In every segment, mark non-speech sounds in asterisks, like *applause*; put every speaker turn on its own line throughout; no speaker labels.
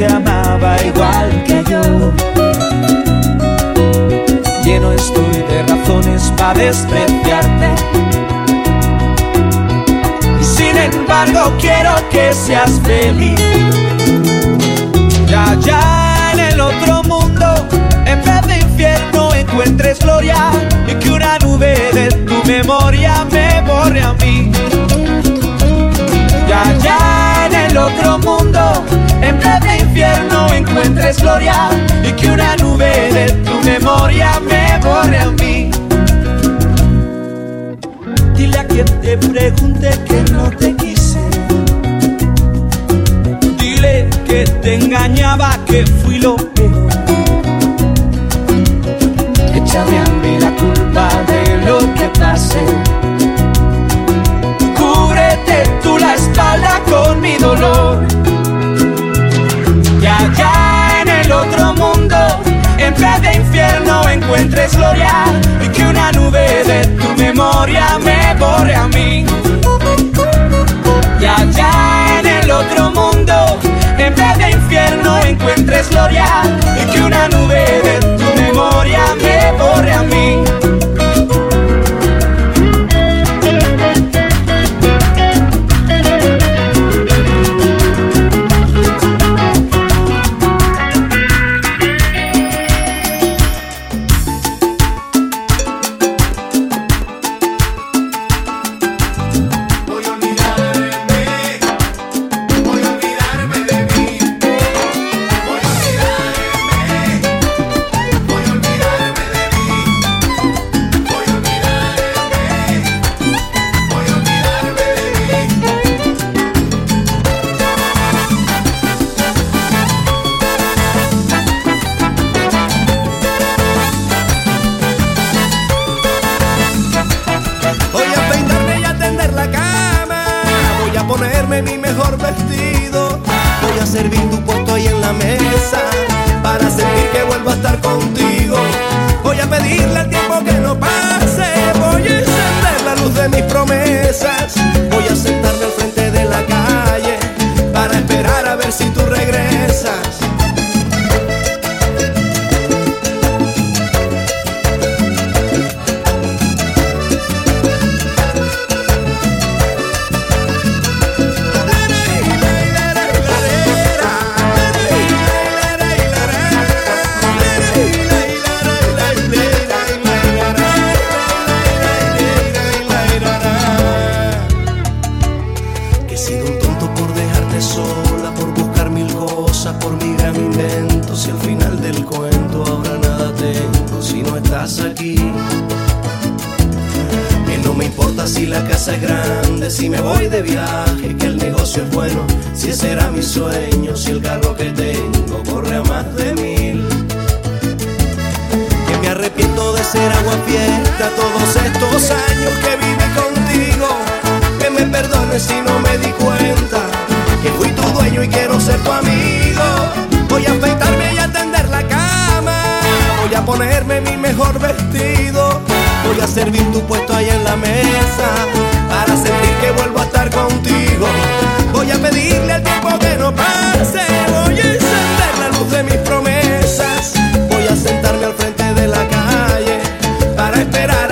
te amaba igual que yo. Lleno estoy de razones para despreciarte sin embargo quiero que seas feliz. Ya, ya en el otro mundo, en vez de infierno encuentres gloria y que una nube de tu memoria me borre a mí. Ya, ya en el otro mundo, en vez de infierno encuentres gloria y que una nube de tu memoria me borre a mí. Dile a quien te pregunte que no te quise. Dile que te engañaba, que fui lo peor. Échame a mí la culpa de lo que pasé. Cúbrete tú la espalda con mi dolor. En vez de infierno encuentres gloria y que una nube de tu memoria me borre a mí. Ya, ya en el otro mundo, en vez de infierno encuentres gloria y que una nube de tu memoria me borre a mí.
Bueno, si ese era mi sueño, si el carro que tengo corre a más de mil. Que me arrepiento de ser agua fiesta todos estos años que viví contigo. Que me perdones si no me di cuenta que fui tu dueño y quiero ser tu amigo. Voy a afeitarme y a tender la cama. Voy a ponerme mi mejor vestido. Voy a servir tu puesto ahí en la mesa para sentir que vuelvo a estar contigo. Voy a pedirle al tiempo que no pase. Voy a encender la luz de mis promesas. Voy a sentarme al frente de la calle para esperar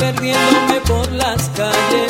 Me gusta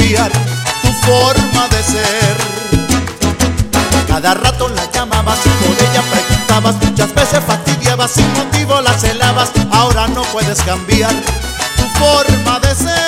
tu
forma de ser. Cada rato la llamabas y por ella preguntabas, muchas veces fastidiabas, sin motivo la celabas. Ahora no puedes cambiar tu forma de ser.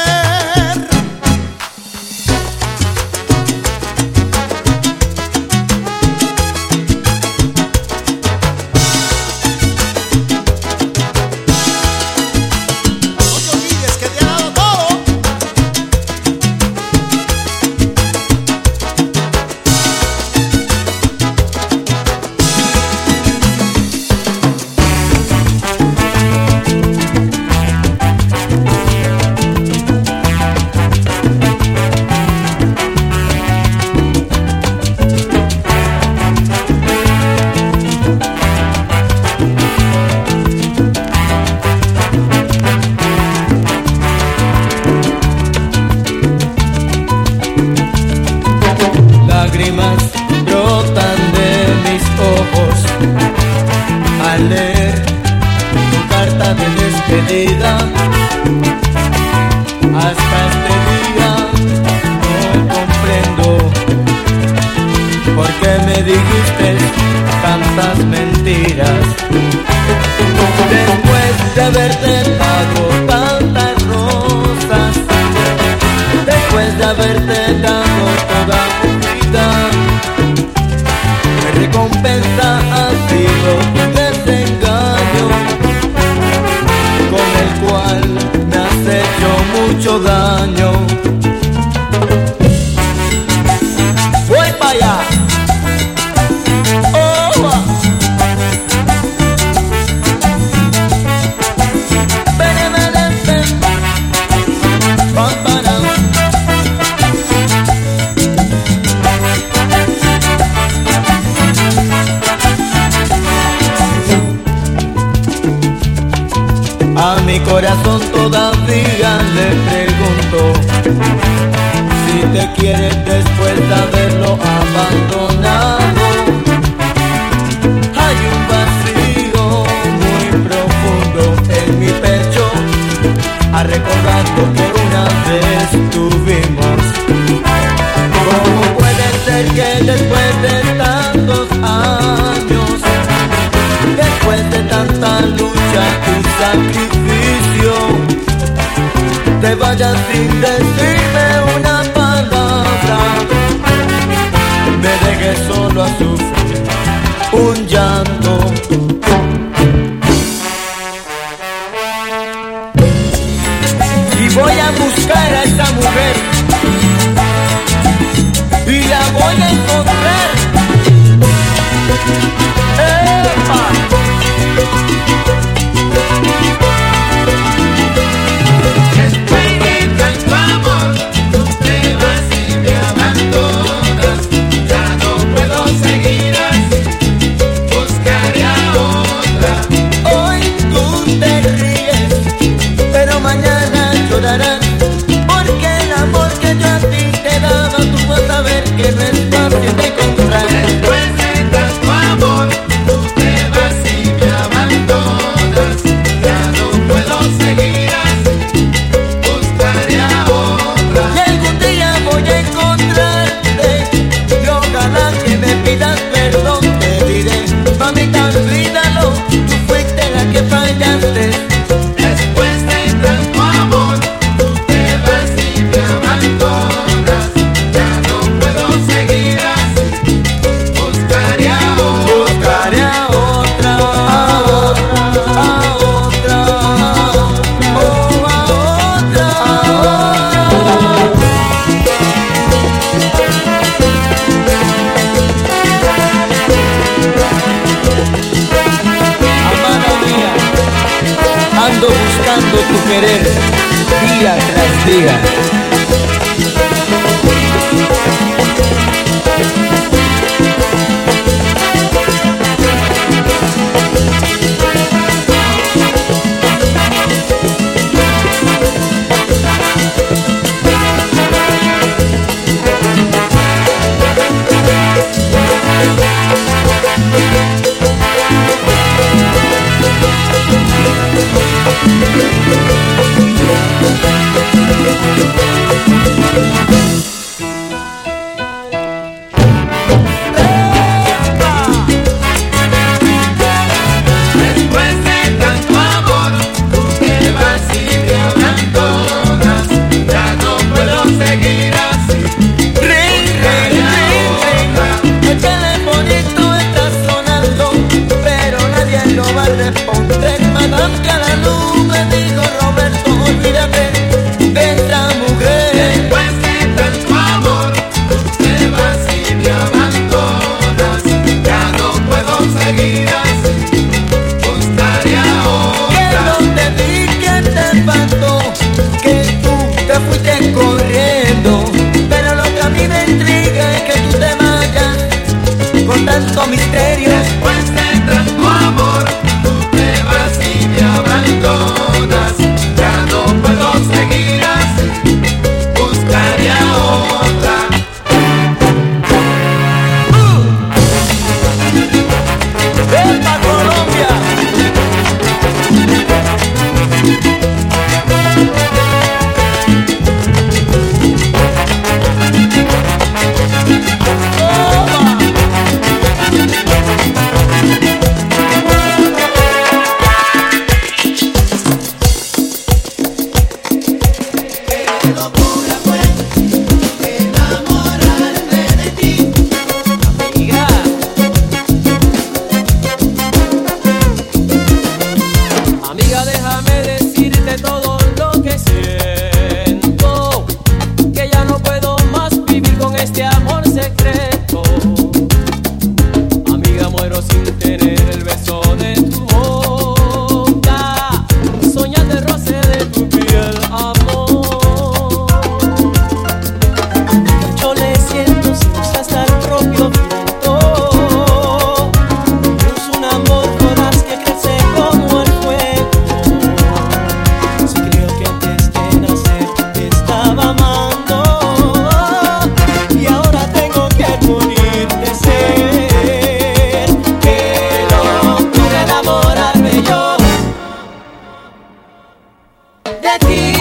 that he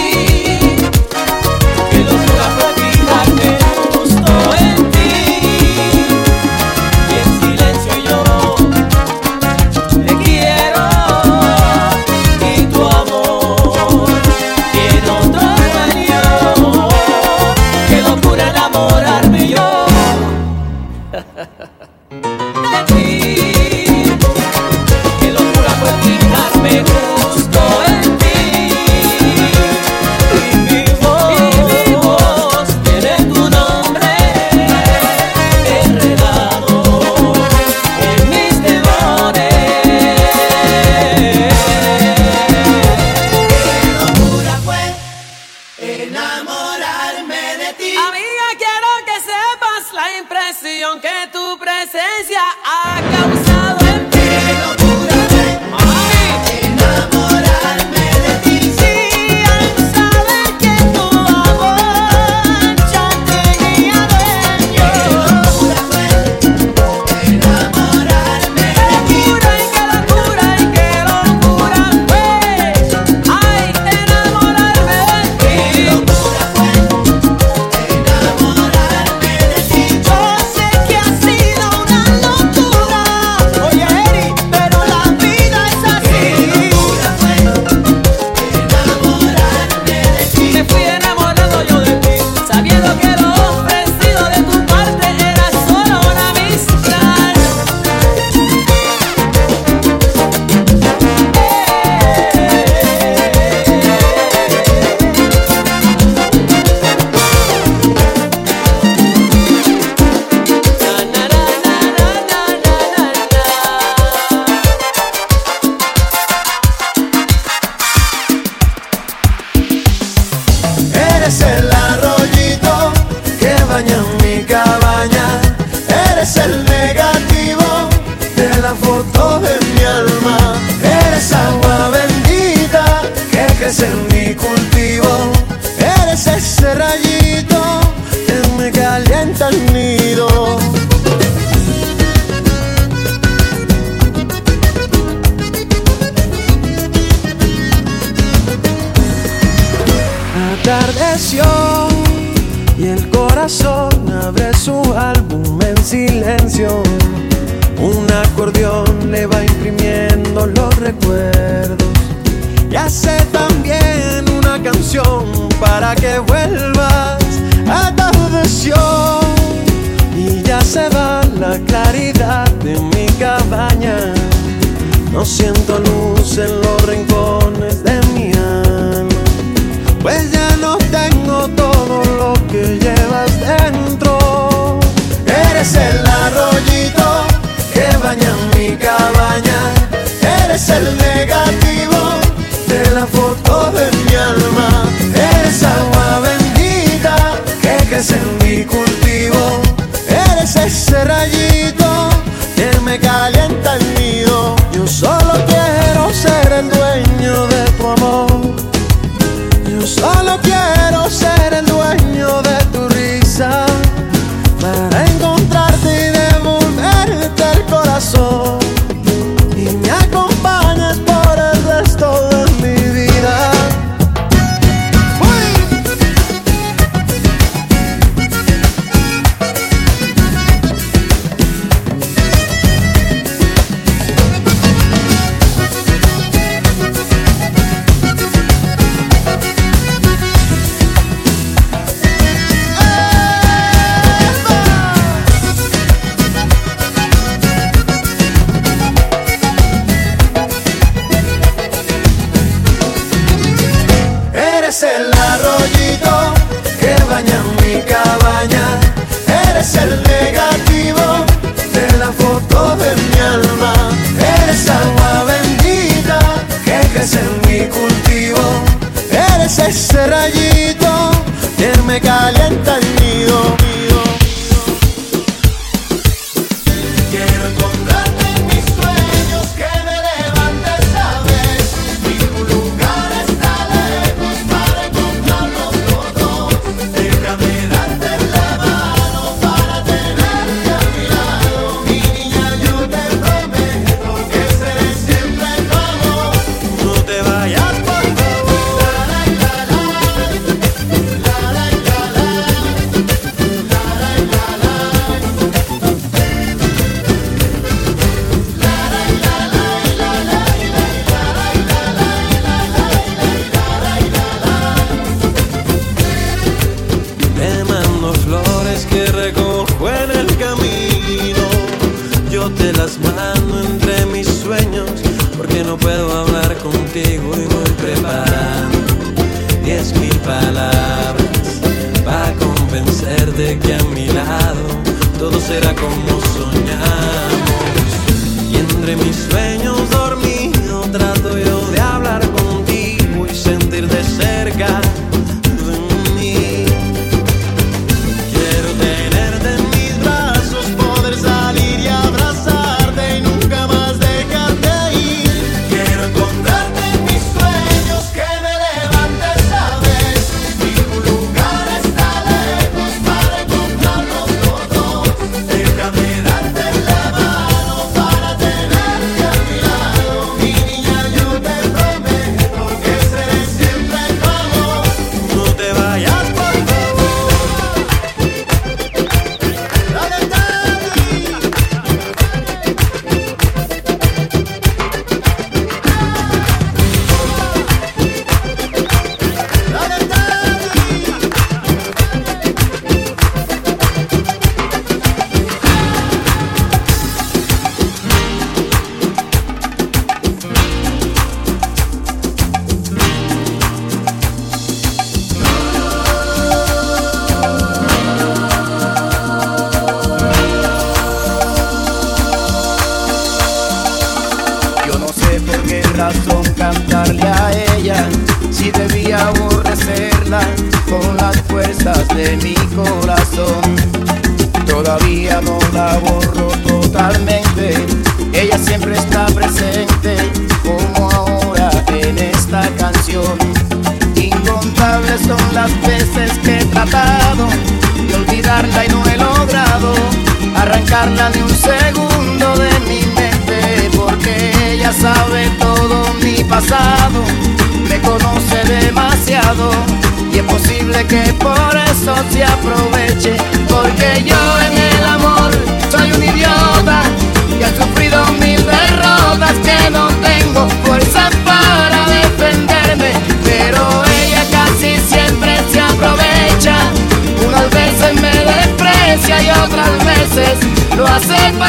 lo hacen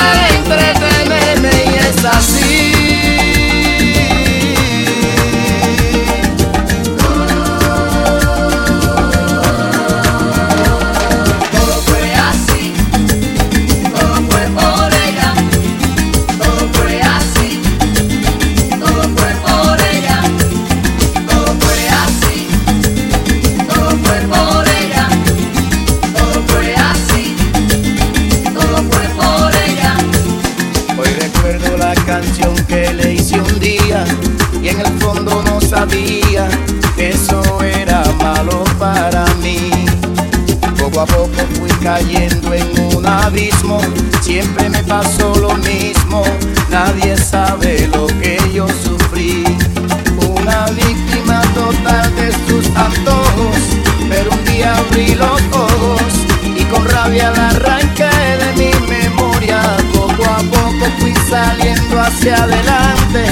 saliendo hacia adelante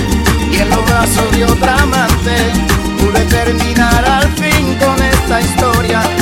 y en los brazos de otra amante pude terminar al fin con esta historia.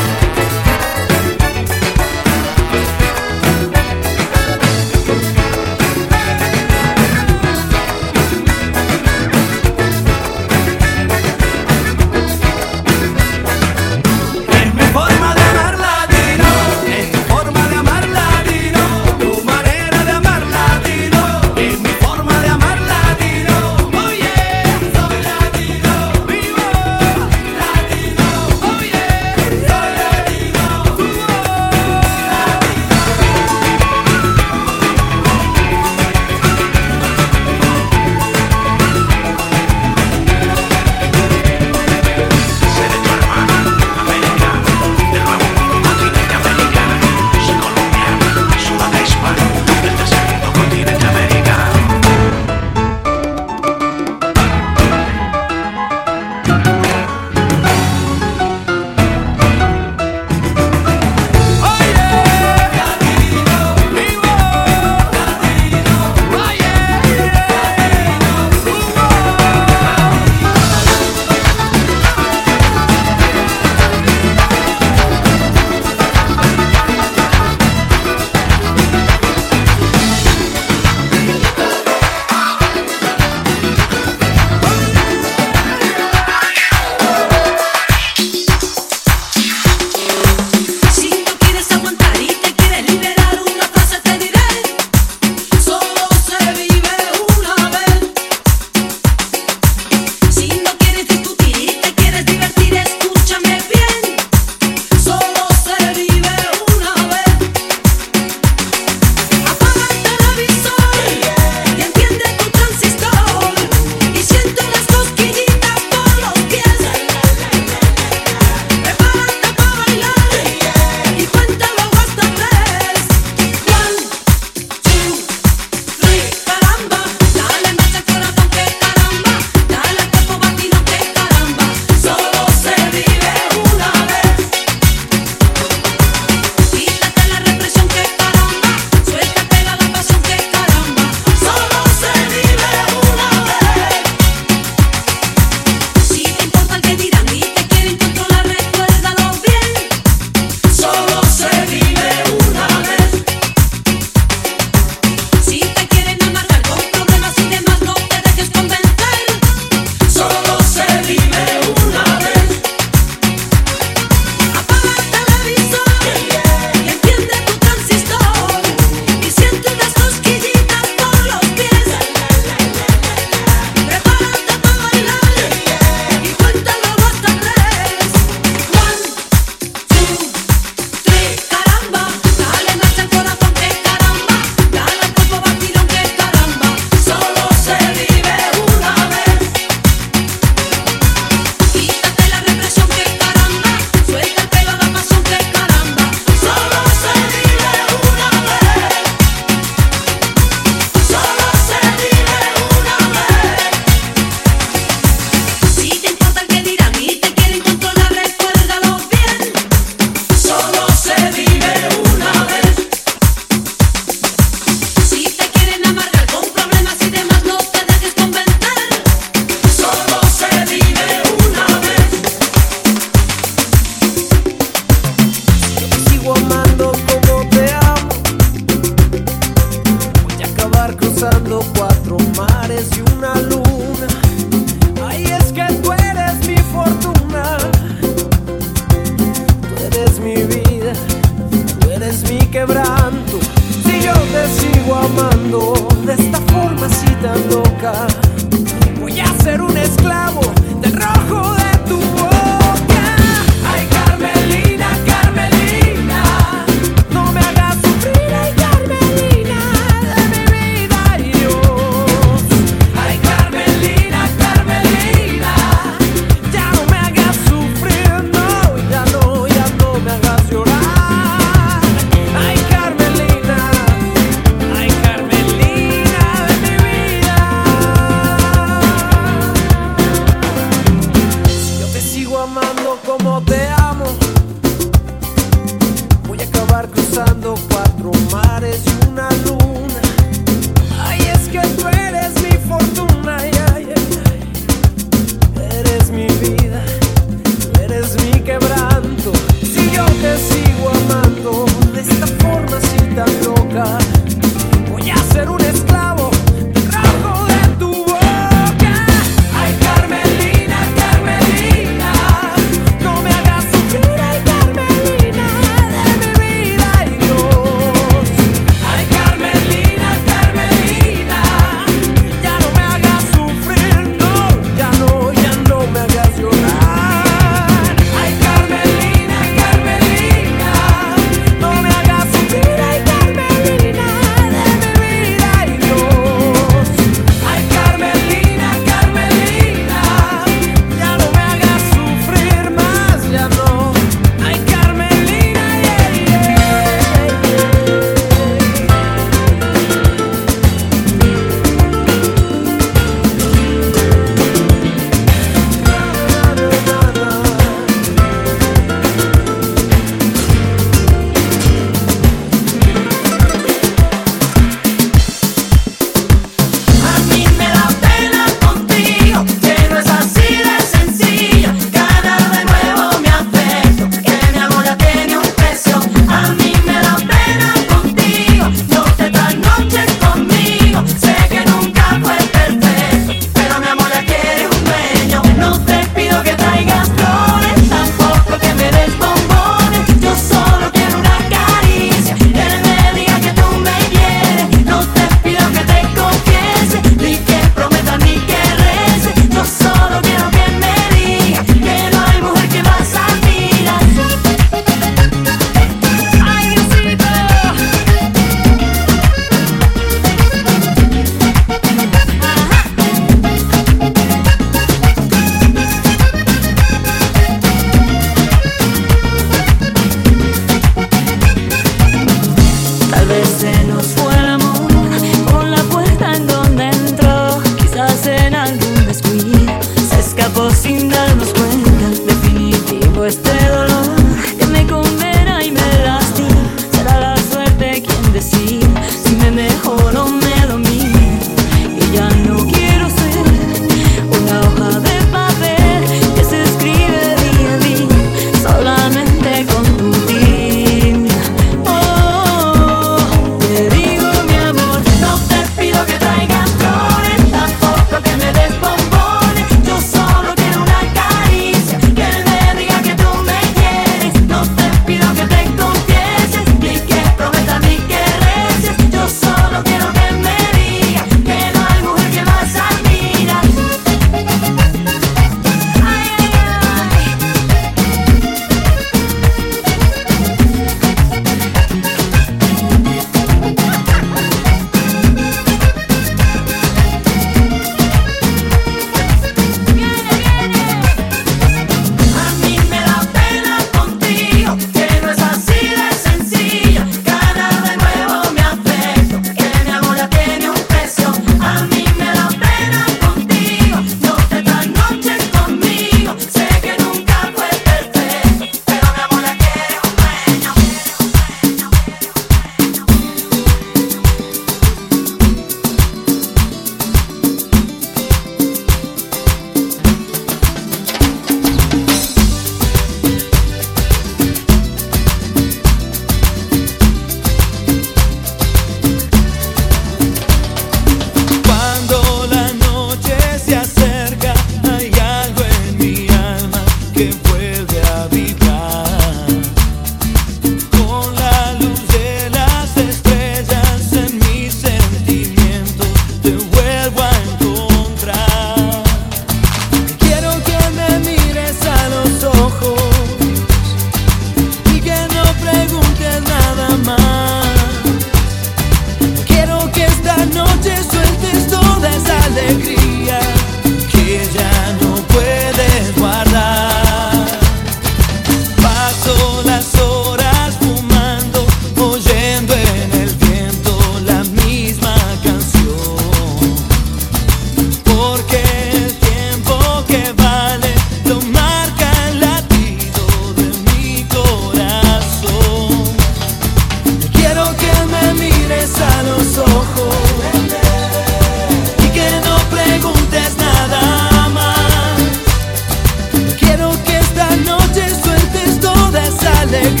alegría.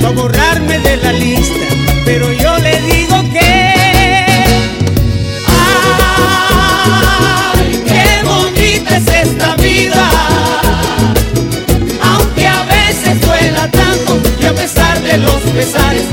pa'
borrarme de la lista, pero yo le digo que... ¡Ay, qué bonita es esta vida! Aunque a veces duela tanto y a pesar de los pesares,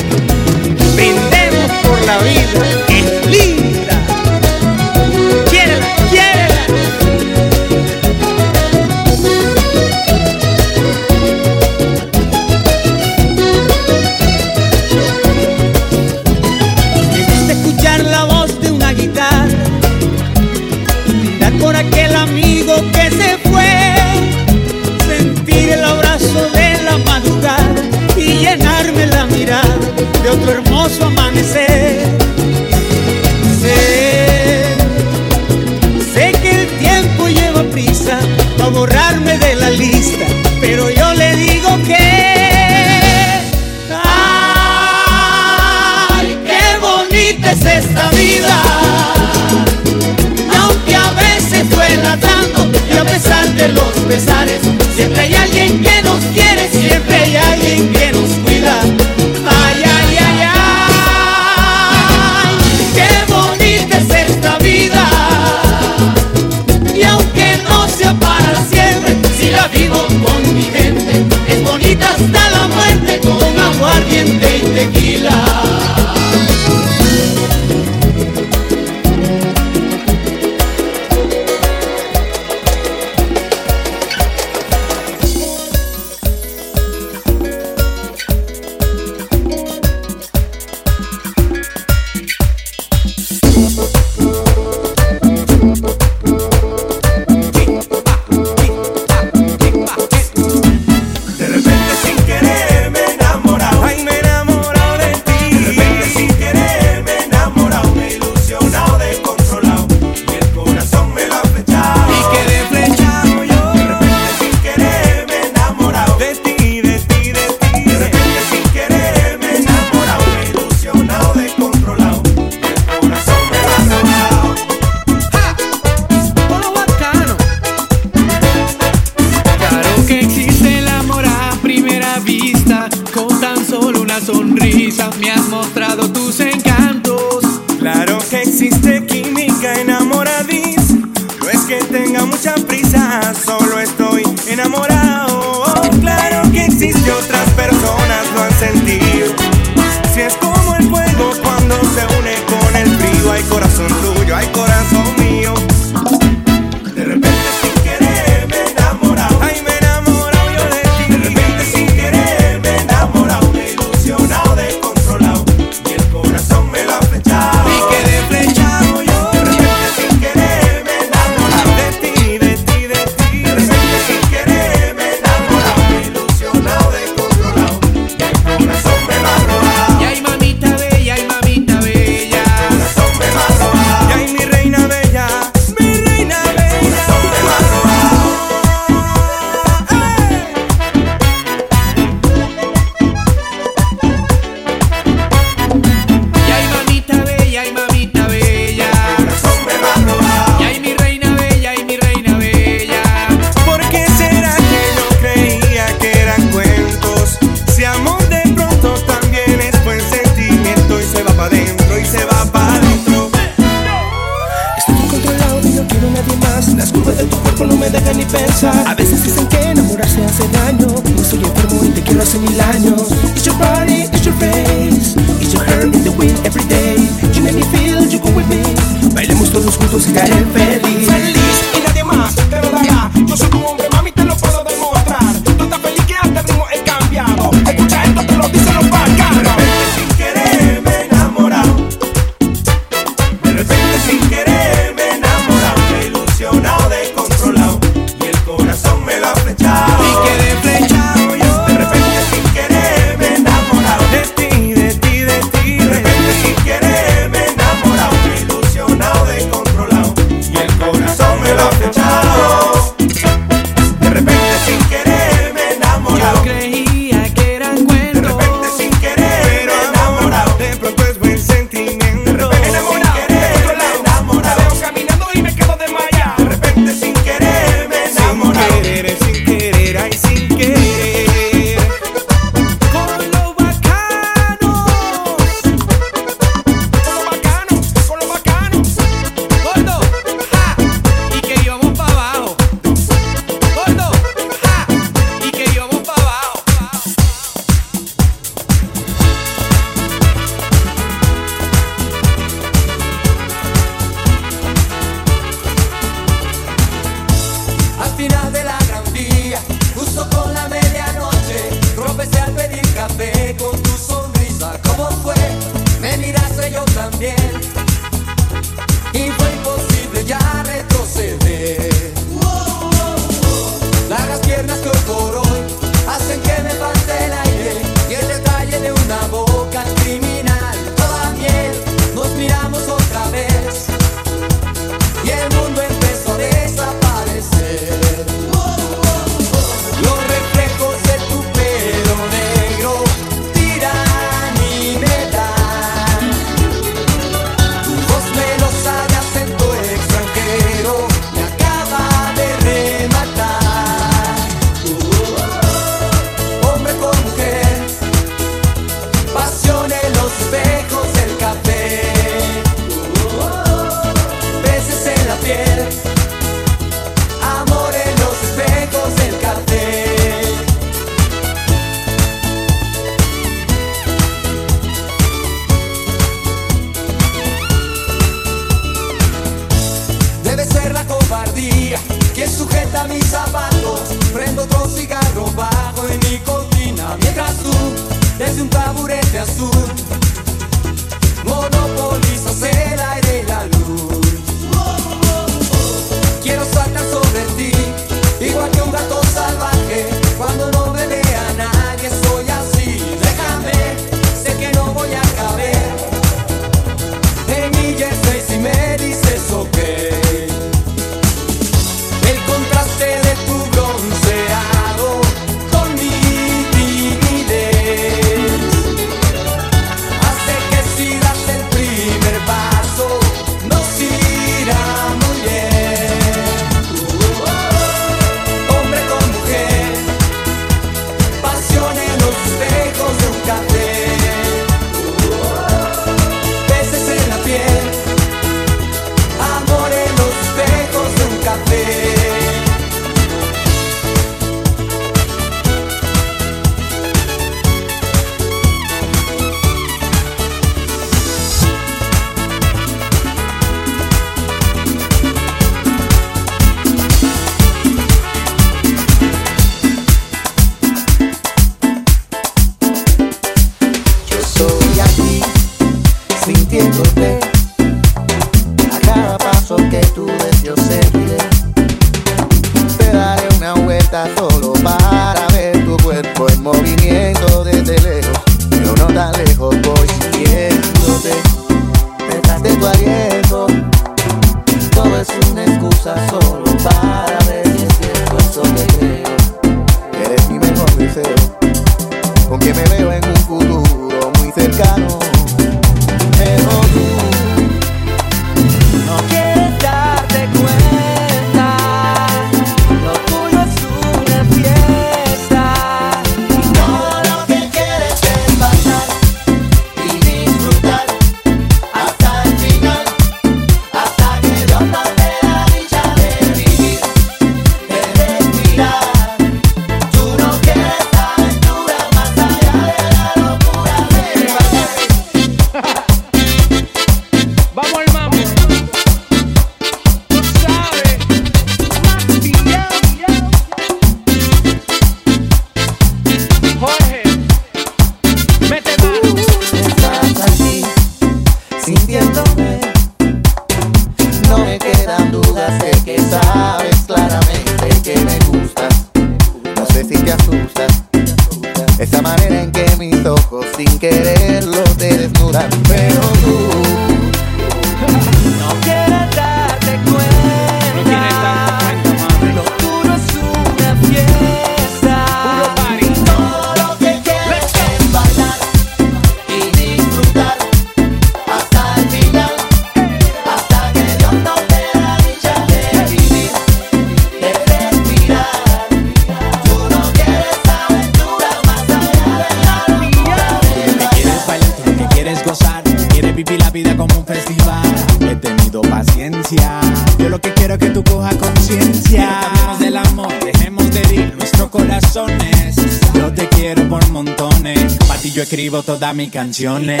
todas mis canciones.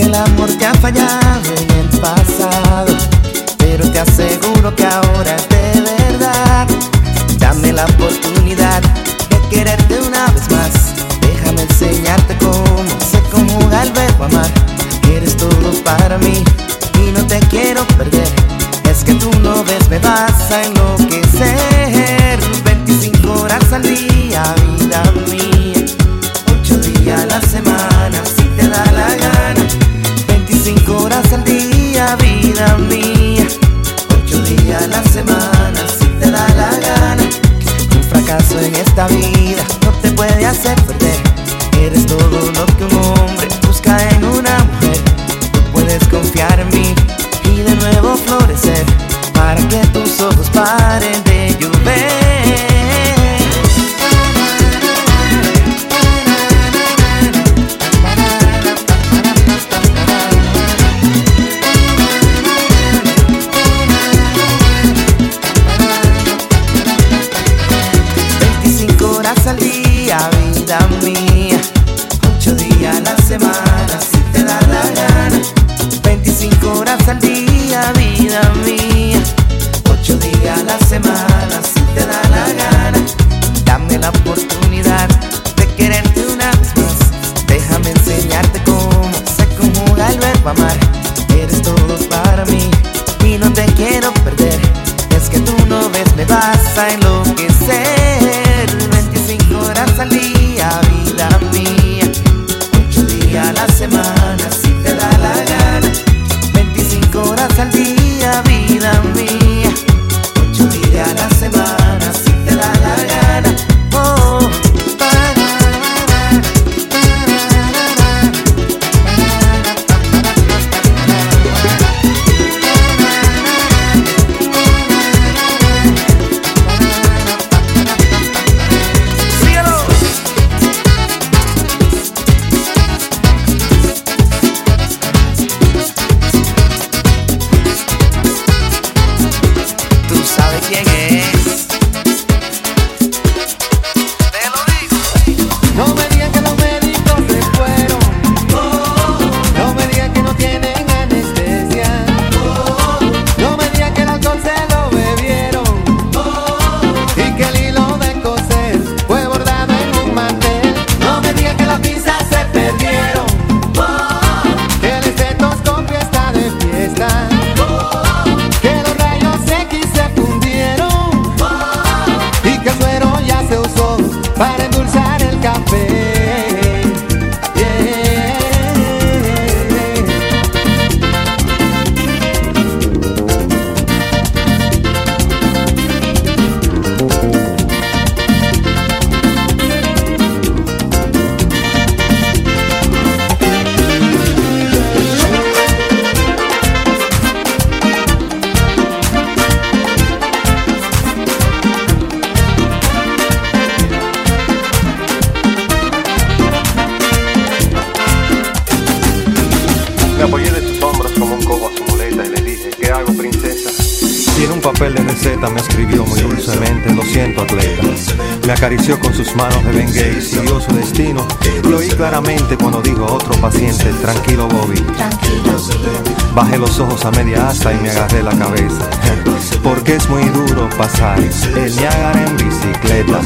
que el
amor te ha fallado. a
media asta y me agarré la cabeza. *laughs* Porque es muy duro pasar el Niágara en bicicleta.